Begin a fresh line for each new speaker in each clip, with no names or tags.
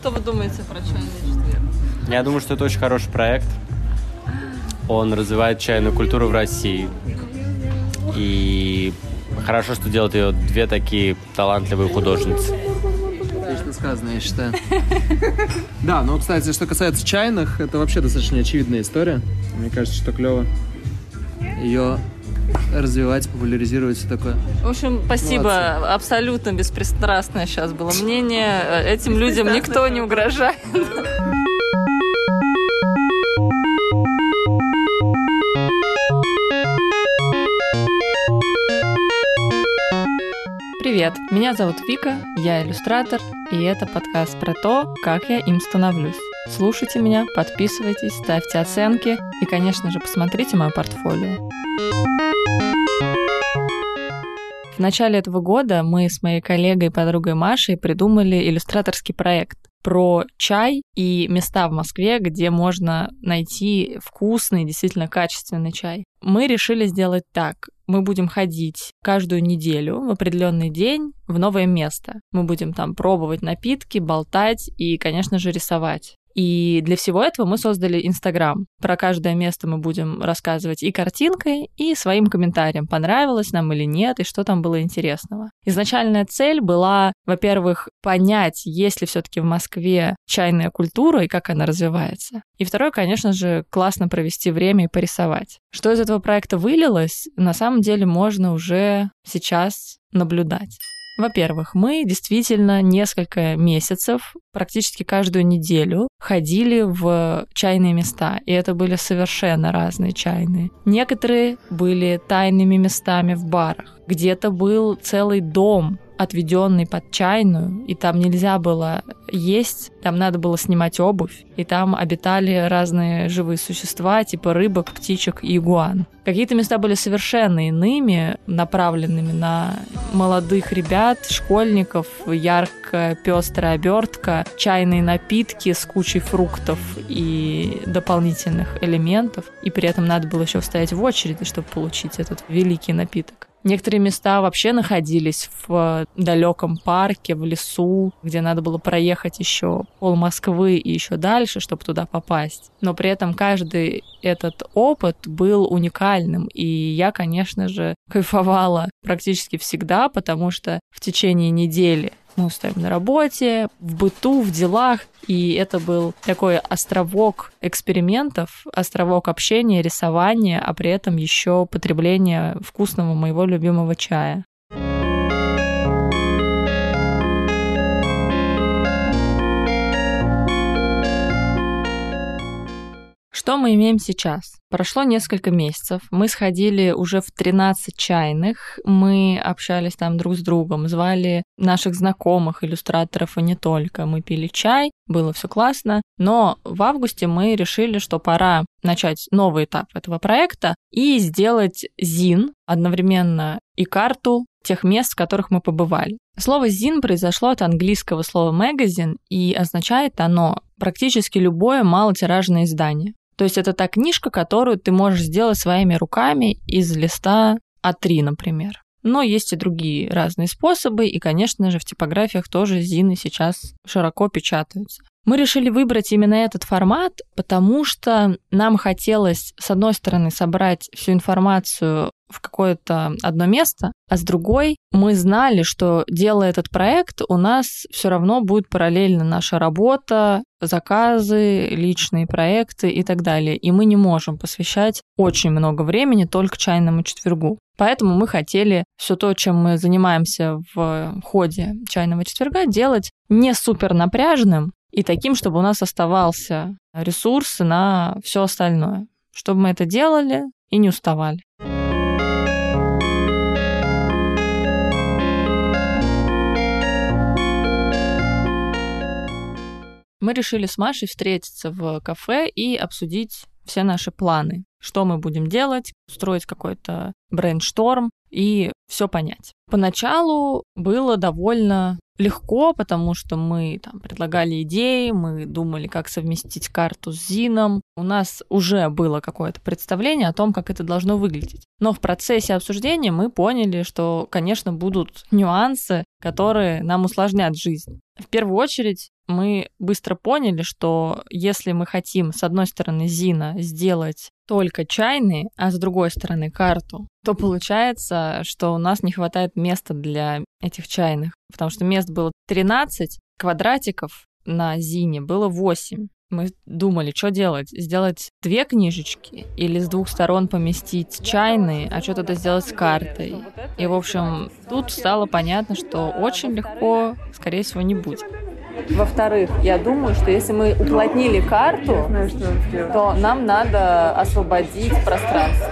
Что вы думаете про чайный четверг?
Я думаю, что это очень хороший проект. Он развивает чайную культуру в России. И хорошо, что делают ее две такие талантливые художницы.
Отлично сказано, я считаю. Да, ну, кстати, что касается чайных, это вообще достаточно очевидная история. Мне кажется, что клево ее развивать, популяризировать все такое.
В общем, спасибо.
Молодцы.
Абсолютно беспристрастное сейчас было мнение. Этим людям никто не угрожает. Привет, меня зовут Вика, я иллюстратор, и это подкаст про то, как я им становлюсь. Слушайте меня, подписывайтесь, ставьте оценки и, конечно же, посмотрите мое портфолио. В начале этого года мы с моей коллегой и подругой Машей придумали иллюстраторский проект про чай и места в Москве, где можно найти вкусный, действительно качественный чай. Мы решили сделать так. Мы будем ходить каждую неделю в определенный день в новое место. Мы будем там пробовать напитки, болтать и, конечно же, рисовать. И для всего этого мы создали Инстаграм. Про каждое место мы будем рассказывать и картинкой, и своим комментарием, понравилось нам или нет, и что там было интересного. Изначальная цель была, во-первых, понять, есть ли все-таки в Москве чайная культура и как она развивается. И второе, конечно же, классно провести время и порисовать. Что из этого проекта вылилось, на самом деле можно уже сейчас наблюдать. Во-первых, мы действительно несколько месяцев, практически каждую неделю, ходили в чайные места, и это были совершенно разные чайные. Некоторые были тайными местами в барах, где-то был целый дом отведенный под чайную, и там нельзя было есть, там надо было снимать обувь, и там обитали разные живые существа, типа рыбок, птичек и игуан. Какие-то места были совершенно иными, направленными на молодых ребят, школьников, яркая пестрая обертка, чайные напитки с кучей фруктов и дополнительных элементов, и при этом надо было еще стоять в очереди, чтобы получить этот великий напиток. Некоторые места вообще находились в далеком парке, в лесу, где надо было проехать еще пол Москвы и еще дальше, чтобы туда попасть. Но при этом каждый этот опыт был уникальным, и я, конечно же, кайфовала практически всегда, потому что в течение недели мы устаем на работе, в быту, в делах. И это был такой островок экспериментов, островок общения, рисования, а при этом еще потребление вкусного моего любимого чая. Что мы имеем сейчас? Прошло несколько месяцев, мы сходили уже в 13 чайных, мы общались там друг с другом, звали наших знакомых, иллюстраторов и не только. Мы пили чай, было все классно, но в августе мы решили, что пора начать новый этап этого проекта и сделать ЗИН одновременно и карту тех мест, в которых мы побывали. Слово «зин» произошло от английского слова «magazine», и означает оно практически любое малотиражное издание. То есть это та книжка, которую ты можешь сделать своими руками из листа А3, например. Но есть и другие разные способы, и, конечно же, в типографиях тоже зины сейчас широко печатаются. Мы решили выбрать именно этот формат, потому что нам хотелось, с одной стороны, собрать всю информацию в какое-то одно место, а с другой мы знали, что делая этот проект, у нас все равно будет параллельно наша работа, заказы, личные проекты и так далее. И мы не можем посвящать очень много времени только чайному четвергу. Поэтому мы хотели все то, чем мы занимаемся в ходе чайного четверга, делать не супер напряжным и таким, чтобы у нас оставался ресурс на все остальное. Чтобы мы это делали и не уставали. Мы решили с Машей встретиться в кафе и обсудить все наши планы. Что мы будем делать, устроить какой-то брейншторм и все понять. Поначалу было довольно легко, потому что мы там предлагали идеи, мы думали, как совместить карту с Зином. У нас уже было какое-то представление о том, как это должно выглядеть. Но в процессе обсуждения мы поняли, что, конечно, будут нюансы, которые нам усложнят жизнь. В первую очередь мы быстро поняли, что если мы хотим, с одной стороны, Зина сделать только чайные, а с другой стороны карту, то получается, что у нас не хватает места для этих чайных, потому что мест было 13 квадратиков на Зине, было 8 мы думали, что делать? Сделать две книжечки или с двух сторон поместить чайные, а что тогда сделать с картой? И, в общем, тут стало понятно, что очень легко, скорее всего, не будет. Во-вторых, я думаю, что если мы уплотнили карту, то нам надо освободить пространство.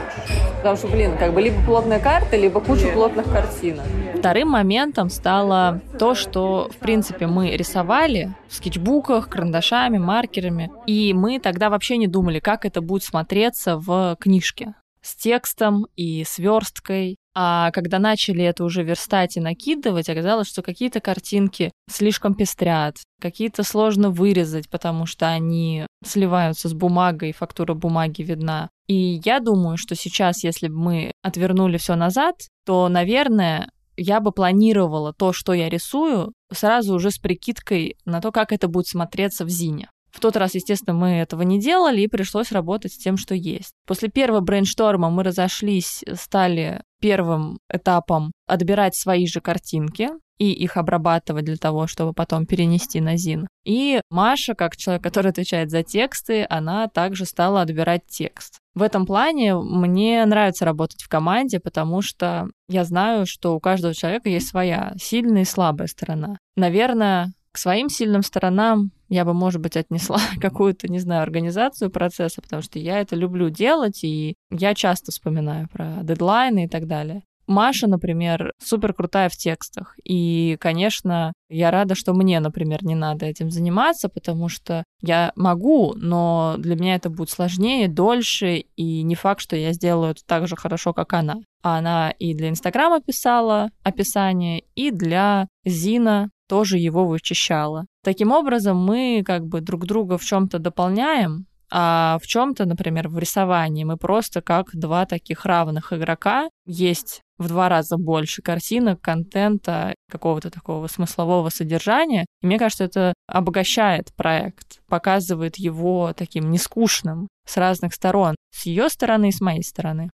Потому что, блин, как бы либо плотная карта, либо куча плотных картинок. Вторым моментом стало то, что, в принципе, мы рисовали в скетчбуках, карандашами, маркерами, и мы тогда вообще не думали, как это будет смотреться в книжке с текстом и сверсткой. А когда начали это уже верстать и накидывать, оказалось, что какие-то картинки слишком пестрят, какие-то сложно вырезать, потому что они сливаются с бумагой, фактура бумаги видна. И я думаю, что сейчас, если бы мы отвернули все назад, то, наверное, я бы планировала то, что я рисую, сразу уже с прикидкой на то, как это будет смотреться в Зине. В тот раз, естественно, мы этого не делали, и пришлось работать с тем, что есть. После первого брейншторма мы разошлись, стали первым этапом отбирать свои же картинки и их обрабатывать для того, чтобы потом перенести на ЗИН. И Маша, как человек, который отвечает за тексты, она также стала отбирать текст. В этом плане мне нравится работать в команде, потому что я знаю, что у каждого человека есть своя сильная и слабая сторона. Наверное, своим сильным сторонам я бы, может быть, отнесла какую-то, не знаю, организацию процесса, потому что я это люблю делать, и я часто вспоминаю про дедлайны и так далее. Маша, например, супер крутая в текстах. И, конечно, я рада, что мне, например, не надо этим заниматься, потому что я могу, но для меня это будет сложнее, дольше, и не факт, что я сделаю это так же хорошо, как она. А она и для Инстаграма писала описание, и для Зина тоже его вычищала. Таким образом, мы как бы друг друга в чем-то дополняем, а в чем-то, например, в рисовании мы просто как два таких равных игрока. Есть в два раза больше картинок, контента, какого-то такого смыслового содержания. И мне кажется, это обогащает проект, показывает его таким нескучным с разных сторон, с ее стороны и с моей стороны.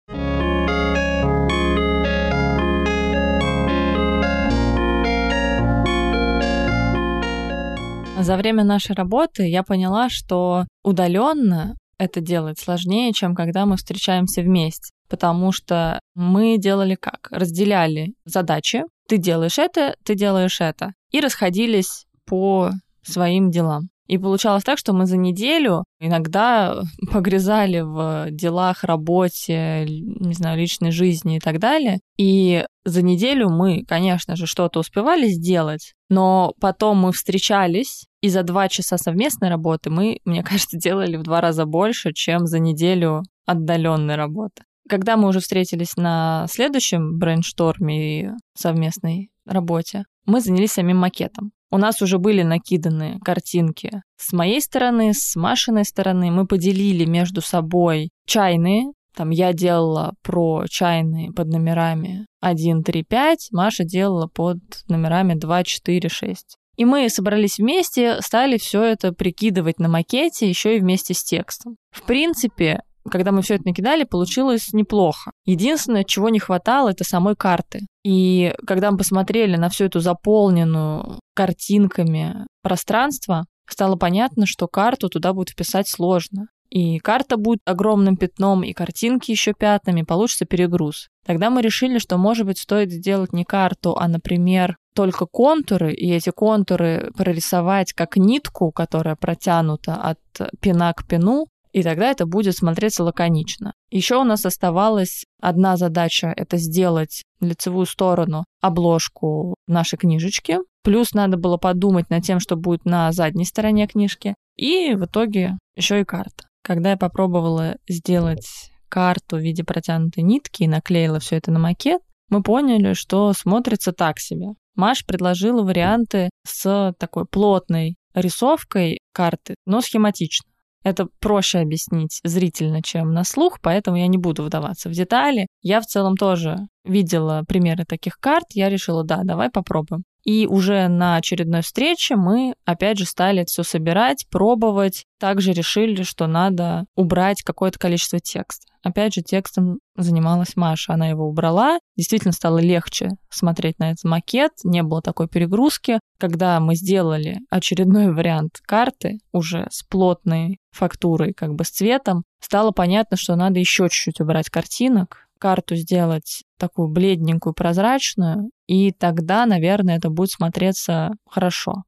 За время нашей работы я поняла, что удаленно это делать сложнее, чем когда мы встречаемся вместе. Потому что мы делали как? Разделяли задачи. Ты делаешь это, ты делаешь это. И расходились по своим делам. И получалось так, что мы за неделю иногда погрязали в делах, работе, не знаю, личной жизни и так далее. И за неделю мы, конечно же, что-то успевали сделать, но потом мы встречались, и за два часа совместной работы мы, мне кажется, делали в два раза больше, чем за неделю отдаленной работы. Когда мы уже встретились на следующем брейншторме и совместной работе, мы занялись самим макетом. У нас уже были накиданы картинки с моей стороны, с Машиной стороны. Мы поделили между собой чайные. Там я делала про чайные под номерами 1, 3, 5, Маша делала под номерами 2, 4, 6. И мы собрались вместе, стали все это прикидывать на макете, еще и вместе с текстом. В принципе, когда мы все это накидали, получилось неплохо. Единственное, чего не хватало, это самой карты. И когда мы посмотрели на всю эту заполненную картинками пространство, стало понятно, что карту туда будет вписать сложно. И карта будет огромным пятном, и картинки еще пятнами, получится перегруз. Тогда мы решили, что, может быть, стоит сделать не карту, а, например, только контуры, и эти контуры прорисовать как нитку, которая протянута от пина к пину, и тогда это будет смотреться лаконично. Еще у нас оставалась одна задача — это сделать лицевую сторону обложку нашей книжечки. Плюс надо было подумать над тем, что будет на задней стороне книжки. И в итоге еще и карта. Когда я попробовала сделать карту в виде протянутой нитки и наклеила все это на макет, мы поняли, что смотрится так себе. Маш предложила варианты с такой плотной рисовкой карты, но схематично. Это проще объяснить зрительно, чем на слух, поэтому я не буду вдаваться в детали. Я в целом тоже видела примеры таких карт, я решила, да, давай попробуем. И уже на очередной встрече мы, опять же, стали все собирать, пробовать. Также решили, что надо убрать какое-то количество текста. Опять же, текстом занималась Маша. Она его убрала. Действительно стало легче смотреть на этот макет. Не было такой перегрузки. Когда мы сделали очередной вариант карты уже с плотной фактурой, как бы с цветом, стало понятно, что надо еще чуть-чуть убрать картинок, карту сделать такую бледненькую, прозрачную, и тогда, наверное, это будет смотреться хорошо.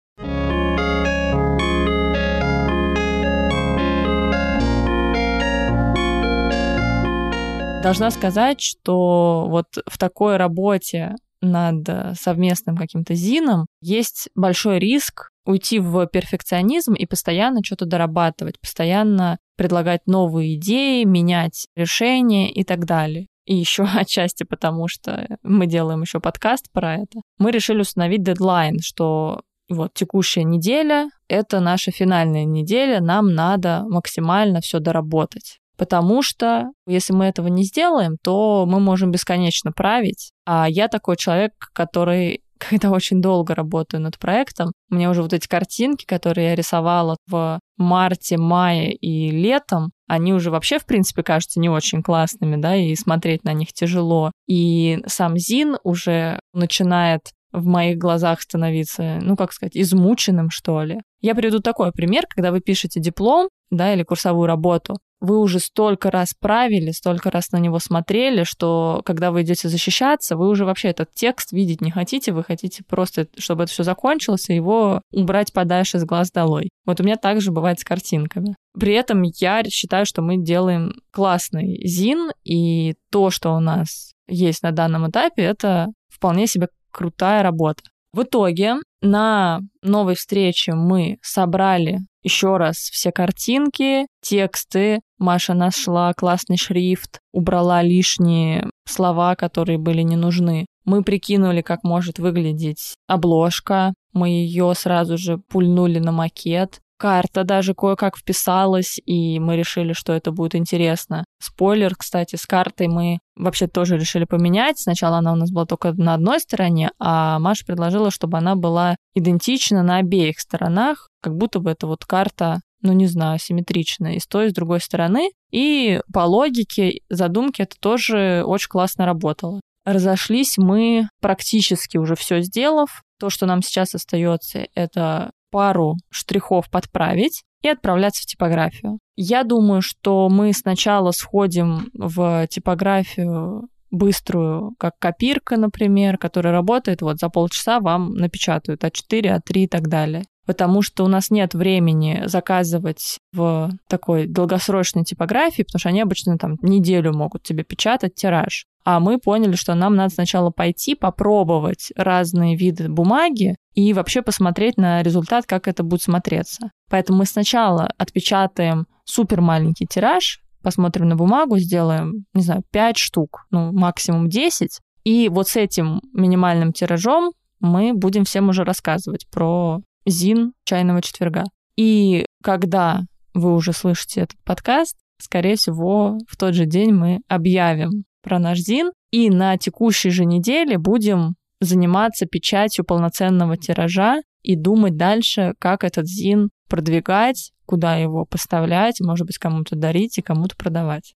Должна сказать, что вот в такой работе над совместным каким-то зином есть большой риск уйти в перфекционизм и постоянно что-то дорабатывать, постоянно предлагать новые идеи, менять решения и так далее. И еще отчасти потому, что мы делаем еще подкаст про это. Мы решили установить дедлайн, что вот текущая неделя — это наша финальная неделя, нам надо максимально все доработать потому что если мы этого не сделаем, то мы можем бесконечно править. А я такой человек, который когда очень долго работаю над проектом, мне уже вот эти картинки, которые я рисовала в марте, мае и летом, они уже вообще, в принципе, кажутся не очень классными, да, и смотреть на них тяжело. И сам Зин уже начинает в моих глазах становиться, ну, как сказать, измученным, что ли. Я приведу такой пример, когда вы пишете диплом, да, или курсовую работу, вы уже столько раз правили, столько раз на него смотрели, что когда вы идете защищаться, вы уже вообще этот текст видеть не хотите, вы хотите просто, чтобы это все закончилось, и его убрать подальше с глаз долой. Вот у меня также бывает с картинками. При этом я считаю, что мы делаем классный зин, и то, что у нас есть на данном этапе, это вполне себе крутая работа. В итоге на новой встрече мы собрали еще раз все картинки, тексты. Маша нашла классный шрифт, убрала лишние слова, которые были не нужны. Мы прикинули, как может выглядеть обложка. Мы ее сразу же пульнули на макет. Карта даже кое-как вписалась, и мы решили, что это будет интересно. Спойлер, кстати, с картой мы вообще тоже решили поменять. Сначала она у нас была только на одной стороне, а Маша предложила, чтобы она была идентична на обеих сторонах, как будто бы это вот карта ну, не знаю, симметричная и с той, и с другой стороны. И по логике задумки это тоже очень классно работало. Разошлись мы практически уже все сделав. То, что нам сейчас остается, это пару штрихов подправить и отправляться в типографию. Я думаю, что мы сначала сходим в типографию быструю, как копирка, например, которая работает, вот за полчаса вам напечатают А4, А3 и так далее. Потому что у нас нет времени заказывать в такой долгосрочной типографии, потому что они обычно там неделю могут тебе печатать тираж. А мы поняли, что нам надо сначала пойти попробовать разные виды бумаги и вообще посмотреть на результат, как это будет смотреться. Поэтому мы сначала отпечатаем супер маленький тираж, посмотрим на бумагу, сделаем, не знаю, 5 штук, ну, максимум 10. И вот с этим минимальным тиражом мы будем всем уже рассказывать про ЗИН чайного четверга. И когда вы уже слышите этот подкаст, скорее всего, в тот же день мы объявим про наш ЗИН, и на текущей же неделе будем заниматься печатью полноценного тиража и думать дальше, как этот ЗИН продвигать, куда его поставлять, может быть, кому-то дарить и кому-то продавать.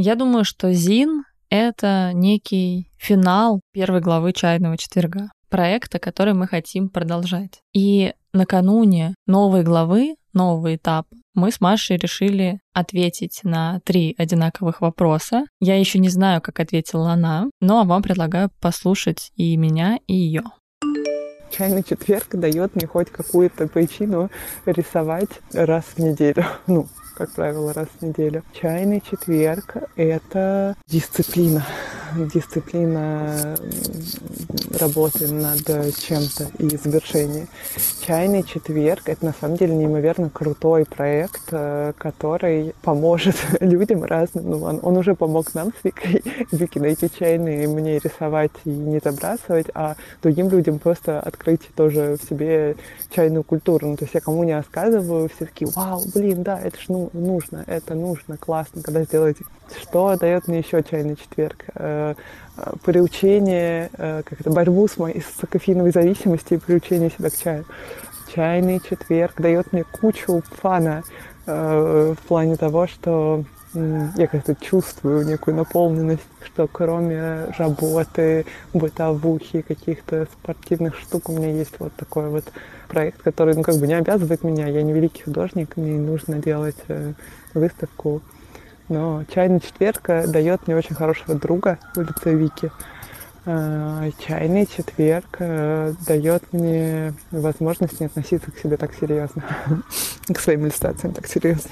Я думаю, что ЗИН — это некий финал первой главы «Чайного четверга» проекта, который мы хотим продолжать. И накануне новой главы, нового этапа, мы с Машей решили ответить на три одинаковых вопроса. Я еще не знаю, как ответила она, но вам предлагаю послушать и меня, и ее.
Чайный четверг дает мне хоть какую-то причину рисовать раз в неделю. Ну, как правило, раз в неделю. Чайный четверг — это дисциплина. дисциплина работы над чем-то и завершения. Чайный четверг — это на самом деле неимоверно крутой проект, э, который поможет людям разным. Ну, он, он уже помог нам с Викой, Вике найти чайные, мне рисовать и не забрасывать, а другим людям просто открыть тоже в себе чайную культуру. Ну, то есть я кому не рассказываю, все такие, вау, блин, да, это ж ну, нужно, это нужно, классно, когда сделаете. Что дает мне еще чайный четверг? Э, э, приучение, э, как это, борьбу с моей с кофеиновой зависимостью и приучение себя к чаю. Чайный четверг дает мне кучу фана в плане того, что я как-то чувствую некую наполненность, что кроме работы, бытовухи, каких-то спортивных штук, у меня есть вот такой вот проект, который, ну, как бы не обязывает меня. Я не великий художник, мне не нужно делать выставку но чайный четверг дает мне очень хорошего друга в лице Вики. А, чайный четверг э, дает мне возможность не относиться к себе так серьезно, к своим иллюстрациям так серьезно.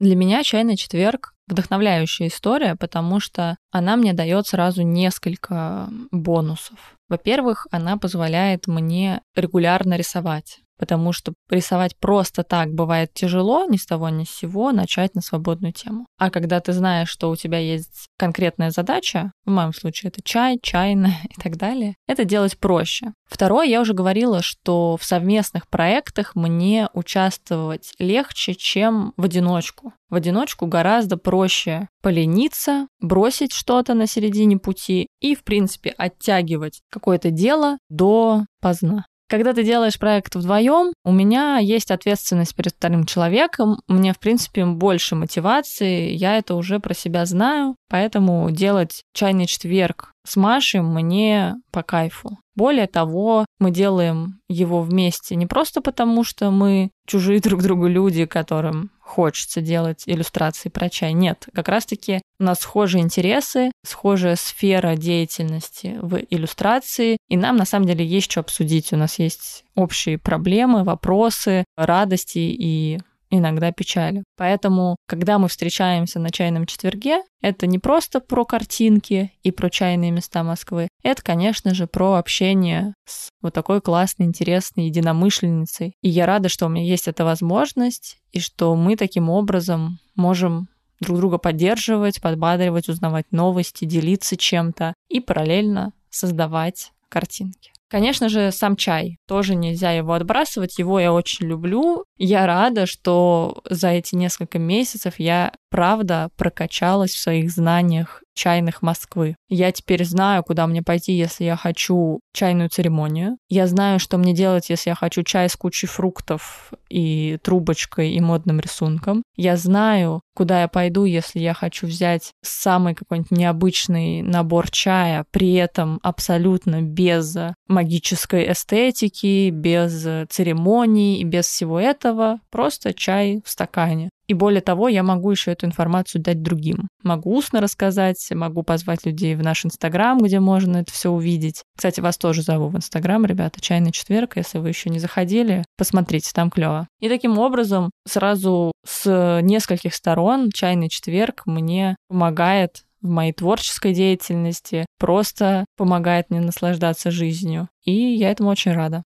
Для меня чайный четверг вдохновляющая история, потому что она мне дает сразу несколько бонусов. Во-первых, она позволяет мне регулярно рисовать потому что рисовать просто так бывает тяжело, ни с того ни с сего начать на свободную тему. А когда ты знаешь, что у тебя есть конкретная задача, в моем случае это чай, чайная и так далее, это делать проще. Второе, я уже говорила, что в совместных проектах мне участвовать легче, чем в одиночку. В одиночку гораздо проще полениться, бросить что-то на середине пути и, в принципе, оттягивать какое-то дело до поздна. Когда ты делаешь проект вдвоем, у меня есть ответственность перед вторым человеком, мне, в принципе, больше мотивации, я это уже про себя знаю, поэтому делать чайный четверг с Машей мне по кайфу. Более того, мы делаем его вместе не просто потому, что мы чужие друг другу люди, которым хочется делать иллюстрации про чай. Нет, как раз-таки у нас схожие интересы, схожая сфера деятельности в иллюстрации, и нам на самом деле есть что обсудить. У нас есть общие проблемы, вопросы, радости и иногда печали. Поэтому, когда мы встречаемся на чайном четверге, это не просто про картинки и про чайные места Москвы, это, конечно же, про общение с вот такой классной, интересной единомышленницей. И я рада, что у меня есть эта возможность, и что мы таким образом можем друг друга поддерживать, подбадривать, узнавать новости, делиться чем-то и параллельно создавать картинки. Конечно же, сам чай. Тоже нельзя его отбрасывать. Его я очень люблю. Я рада, что за эти несколько месяцев я, правда, прокачалась в своих знаниях чайных Москвы. Я теперь знаю, куда мне пойти, если я хочу чайную церемонию. Я знаю, что мне делать, если я хочу чай с кучей фруктов и трубочкой и модным рисунком. Я знаю, куда я пойду, если я хочу взять самый какой-нибудь необычный набор чая, при этом абсолютно без магической эстетики, без церемоний и без всего этого. Просто чай в стакане. И более того, я могу еще эту информацию дать другим. Могу устно рассказать, могу позвать людей в наш Инстаграм, где можно это все увидеть. Кстати, вас тоже зову в Инстаграм, ребята, Чайный четверг, если вы еще не заходили, посмотрите, там клево. И таким образом сразу с нескольких сторон Чайный четверг мне помогает в моей творческой деятельности, просто помогает мне наслаждаться жизнью. И я этому очень рада.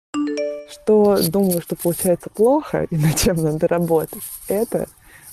Что думаю, что получается плохо и над чем надо работать, это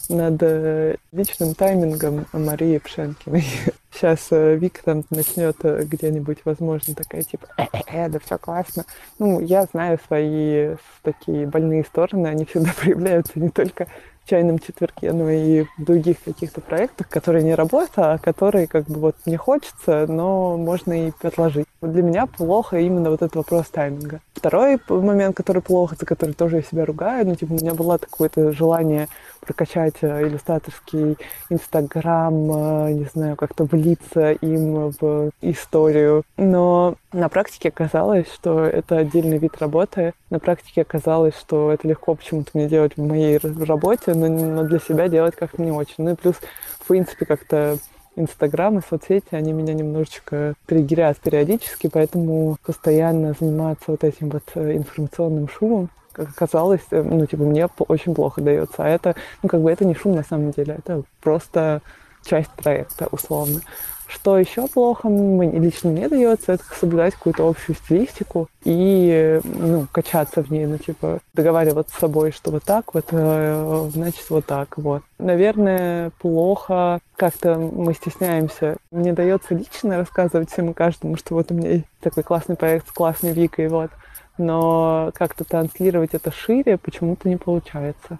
над э, личным таймингом Марии Пшенкиной. Сейчас э, Вика там начнет э, где-нибудь, возможно, такая типа, э, да все классно. Ну, я знаю свои такие больные стороны, они всегда проявляются не только в чайном четверге, но и в других каких-то проектах, которые не работа, а которые как бы вот мне хочется, но можно и отложить. Вот для меня плохо именно вот этот вопрос тайминга. Второй момент, который плохо, за который тоже я себя ругаю, ну, типа, у меня было такое-то желание прокачать э, иллюстраторский Инстаграм, э, не знаю, как-то влиться им в историю. Но на практике оказалось, что это отдельный вид работы. На практике оказалось, что это легко почему-то мне делать в моей работе, но, для себя делать как-то не очень. Ну и плюс, в принципе, как-то Инстаграм и соцсети, они меня немножечко триггерят периодически, поэтому постоянно заниматься вот этим вот э, информационным шумом как оказалось, э, ну, типа, мне очень плохо дается. А это, ну, как бы это не шум на самом деле, это просто часть проекта, условно. Что еще плохо, мне, лично мне дается, это соблюдать какую-то общую стилистику и ну, качаться в ней, ну, типа, договариваться с собой, что вот так вот, э, значит, вот так вот. Наверное, плохо как-то мы стесняемся. Мне дается лично рассказывать всем и каждому, что вот у меня есть такой классный проект с классной Викой, вот. Но как-то транслировать это шире почему-то не получается.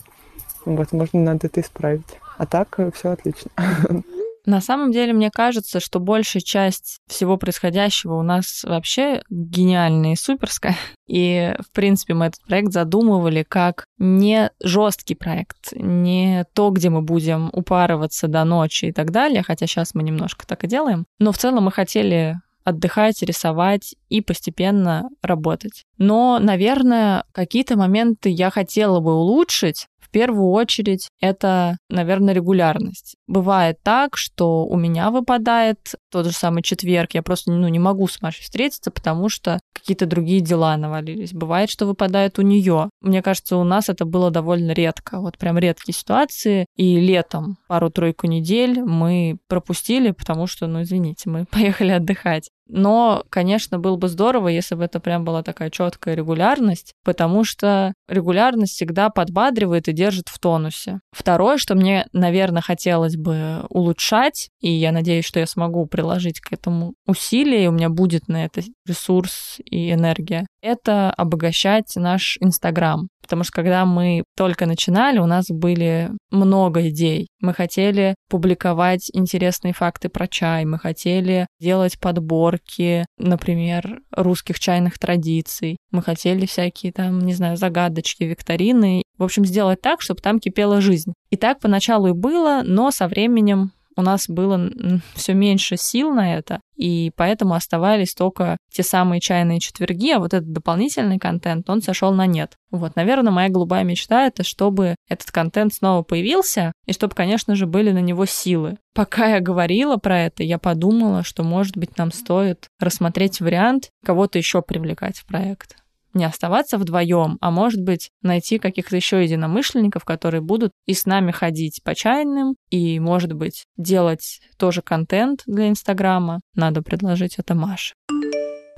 Возможно, надо это исправить. А так э, все отлично.
На самом деле, мне кажется, что большая часть всего происходящего у нас вообще гениальная и суперская. И, в принципе, мы этот проект задумывали как не жесткий проект, не то, где мы будем упарываться до ночи и так далее, хотя сейчас мы немножко так и делаем. Но в целом мы хотели отдыхать, рисовать и постепенно работать. Но, наверное, какие-то моменты я хотела бы улучшить, первую очередь это, наверное, регулярность. Бывает так, что у меня выпадает тот же самый четверг, я просто ну, не могу с Машей встретиться, потому что какие-то другие дела навалились. Бывает, что выпадает у нее. Мне кажется, у нас это было довольно редко. Вот прям редкие ситуации. И летом пару-тройку недель мы пропустили, потому что, ну, извините, мы поехали отдыхать. Но, конечно, было бы здорово, если бы это прям была такая четкая регулярность, потому что регулярность всегда подбадривает и держит в тонусе. Второе, что мне, наверное, хотелось бы улучшать, и я надеюсь, что я смогу приложить к этому усилия, и у меня будет на это ресурс и энергия, это обогащать наш Инстаграм. Потому что когда мы только начинали, у нас были много идей. Мы хотели публиковать интересные факты про чай, мы хотели делать подборки, например, русских чайных традиций, мы хотели всякие там, не знаю, загадочки, викторины. В общем, сделать так, чтобы там кипела жизнь. И так поначалу и было, но со временем у нас было все меньше сил на это, и поэтому оставались только те самые чайные четверги, а вот этот дополнительный контент, он сошел на нет. Вот, наверное, моя голубая мечта — это чтобы этот контент снова появился, и чтобы, конечно же, были на него силы. Пока я говорила про это, я подумала, что, может быть, нам стоит рассмотреть вариант кого-то еще привлекать в проект не оставаться вдвоем, а может быть найти каких-то еще единомышленников, которые будут и с нами ходить по чайным, и, может быть, делать тоже контент для Инстаграма. Надо предложить это Маше.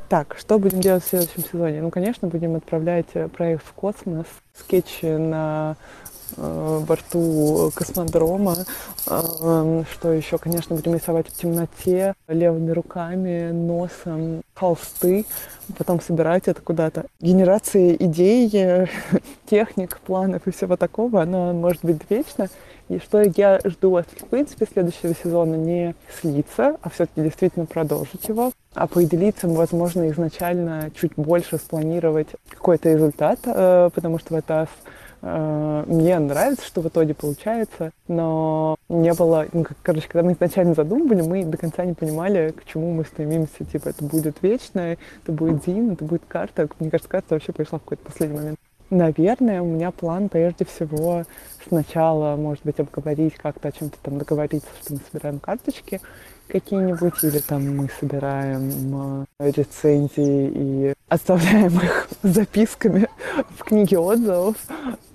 Так, что будем делать в следующем сезоне? Ну, конечно, будем отправлять э, проект в космос, скетчи на борту космодрома. Э, что еще, конечно, будем рисовать в темноте, левыми руками, носом, холсты, потом собирать это куда-то. Генерация идей, техник, планов и всего такого, она может быть вечна. И что я жду от, в принципе, следующего сезона не слиться, а все-таки действительно продолжить его, а поделиться, возможно, изначально чуть больше спланировать какой-то результат, э, потому что это Э, мне нравится, что в итоге получается, но не было, ну, короче, когда мы изначально задумывали, мы до конца не понимали, к чему мы стремимся. Типа, это будет вечное, это будет Зин, это будет карта. Мне кажется, карта вообще пришла в какой-то последний момент. Наверное, у меня план прежде всего сначала, может быть, обговорить как-то о чем-то там договориться, что мы собираем карточки, какие-нибудь, или там мы собираем э, рецензии и оставляем их записками в книге отзывов.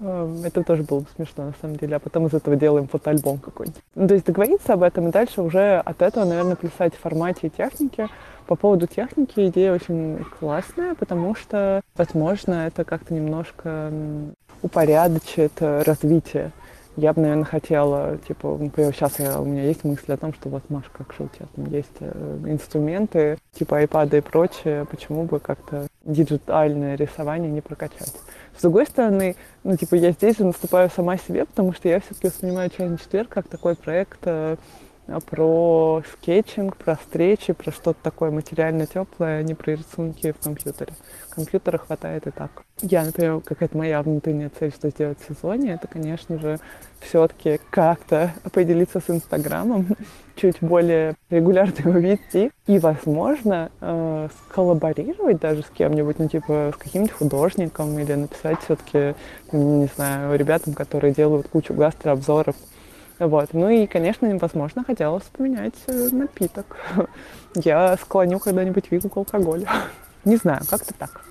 Э, это тоже было бы смешно, на самом деле. А потом из этого делаем фотоальбом какой-нибудь. Ну, то есть договориться об этом, и дальше уже от этого, наверное, писать в формате техники. По поводу техники идея очень классная, потому что, возможно, это как-то немножко упорядочит развитие я бы, наверное, хотела, типа, например, сейчас я, у меня есть мысль о том, что вот, Маш, как шутят, там есть э, инструменты, типа iPad и прочее, почему бы как-то диджитальное рисование не прокачать. С другой стороны, ну, типа, я здесь же наступаю сама себе, потому что я все-таки воспринимаю «Чайный четверг» как такой проект, э, про скетчинг, про встречи, про что-то такое материально теплое, а не про рисунки в компьютере. Компьютера хватает и так. Я, например, какая-то моя внутренняя цель, что сделать в сезоне, это, конечно же, все-таки как-то поделиться с Инстаграмом, чуть более регулярно его вести и, возможно, э, сколлаборировать даже с кем-нибудь, ну, типа, с каким-нибудь художником или написать все-таки, не знаю, ребятам, которые делают кучу гастрообзоров вот. Ну и, конечно, возможно, хотелось поменять э, напиток. Я склоню когда-нибудь Вику к алкоголю. Не знаю, как-то так.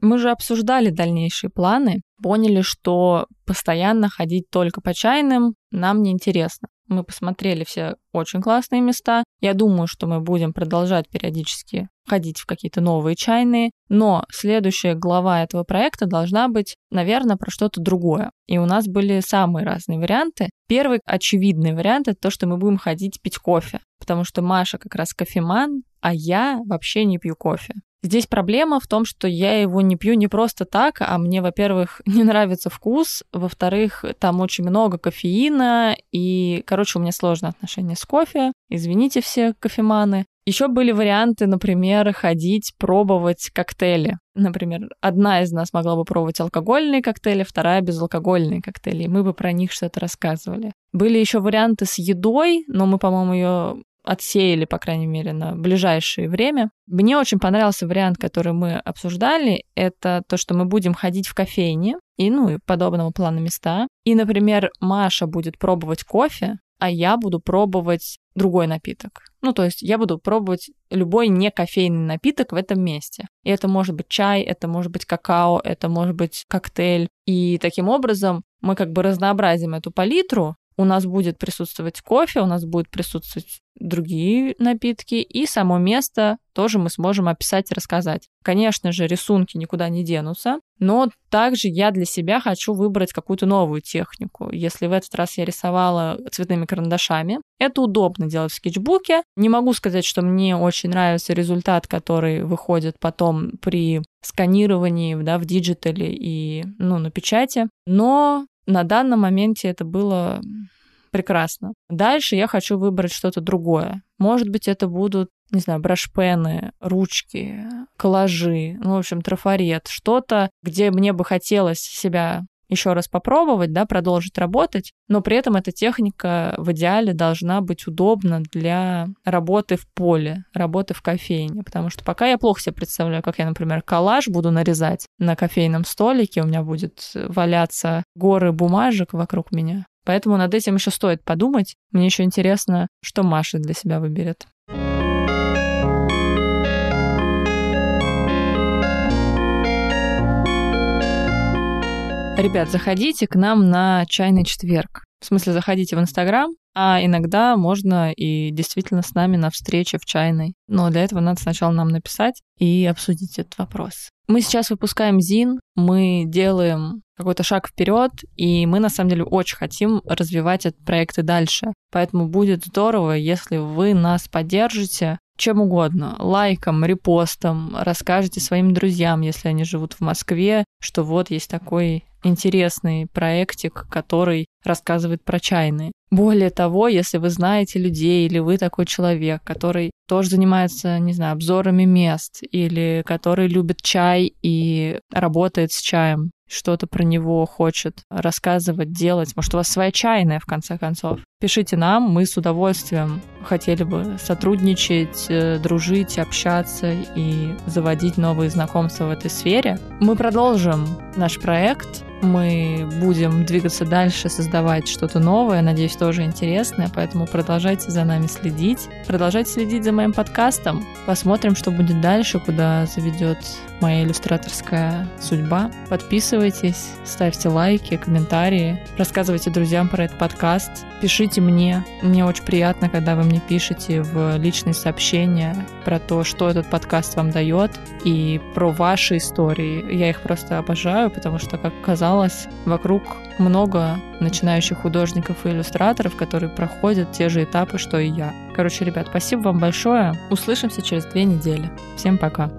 Мы же обсуждали дальнейшие планы, поняли, что постоянно ходить только по чайным нам не интересно. Мы посмотрели все очень классные места. Я думаю, что мы будем продолжать периодически ходить в какие-то новые чайные, но следующая глава этого проекта должна быть, наверное, про что-то другое. И у нас были самые разные варианты. Первый очевидный вариант — это то, что мы будем ходить пить кофе, потому что Маша как раз кофеман, а я вообще не пью кофе. Здесь проблема в том, что я его не пью не просто так, а мне, во-первых, не нравится вкус, во-вторых, там очень много кофеина, и, короче, у меня сложное отношение с кофе. Извините все кофеманы. Еще были варианты, например, ходить, пробовать коктейли. Например, одна из нас могла бы пробовать алкогольные коктейли, вторая безалкогольные коктейли, и мы бы про них что-то рассказывали. Были еще варианты с едой, но мы, по-моему, ее отсеяли, по крайней мере, на ближайшее время. Мне очень понравился вариант, который мы обсуждали. Это то, что мы будем ходить в кофейне и, ну, и подобного плана места. И, например, Маша будет пробовать кофе, а я буду пробовать другой напиток. Ну, то есть я буду пробовать любой не кофейный напиток в этом месте. И это может быть чай, это может быть какао, это может быть коктейль. И таким образом мы как бы разнообразим эту палитру, у нас будет присутствовать кофе, у нас будет присутствовать другие напитки, и само место тоже мы сможем описать и рассказать. Конечно же, рисунки никуда не денутся, но также я для себя хочу выбрать какую-то новую технику. Если в этот раз я рисовала цветными карандашами, это удобно делать в скетчбуке. Не могу сказать, что мне очень нравится результат, который выходит потом при сканировании да, в digital е и ну, на печати, но на данном моменте это было прекрасно. Дальше я хочу выбрать что-то другое. Может быть, это будут, не знаю, брашпены, ручки, коллажи, ну, в общем, трафарет, что-то, где мне бы хотелось себя еще раз попробовать, да, продолжить работать, но при этом эта техника в идеале должна быть удобна для работы в поле, работы в кофейне, потому что пока я плохо себе представляю, как я, например, коллаж буду нарезать на кофейном столике, у меня будет валяться горы бумажек вокруг меня. Поэтому над этим еще стоит подумать. Мне еще интересно, что Маша для себя выберет. Ребят, заходите к нам на чайный четверг. В смысле, заходите в Инстаграм, а иногда можно и действительно с нами на встрече в чайной. Но для этого надо сначала нам написать и обсудить этот вопрос. Мы сейчас выпускаем ЗИН, мы делаем какой-то шаг вперед, и мы на самом деле очень хотим развивать этот проект и дальше. Поэтому будет здорово, если вы нас поддержите чем угодно, лайком, репостом, расскажете своим друзьям, если они живут в Москве, что вот есть такой интересный проектик, который рассказывает про чайные. Более того, если вы знаете людей или вы такой человек, который тоже занимается, не знаю, обзорами мест или который любит чай и работает с чаем, что-то про него хочет рассказывать, делать. Может, у вас своя чайная, в конце концов. Пишите нам, мы с удовольствием хотели бы сотрудничать, э, дружить, общаться и заводить новые знакомства в этой сфере. Мы продолжим наш проект, мы будем двигаться дальше, создавать что-то новое, надеюсь, тоже интересное, поэтому продолжайте за нами следить. Продолжайте следить за моим подкастом. Посмотрим, что будет дальше, куда заведет моя иллюстраторская судьба. Подписывайтесь, ставьте лайки, комментарии, рассказывайте друзьям про этот подкаст, пишите мне. Мне очень приятно, когда вы мне пишете в личные сообщения про то, что этот подкаст вам дает, и про ваши истории. Я их просто обожаю, потому что, как казалось, вокруг много начинающих художников и иллюстраторов, которые проходят те же этапы, что и я. Короче, ребят, спасибо вам большое. Услышимся через две недели. Всем пока.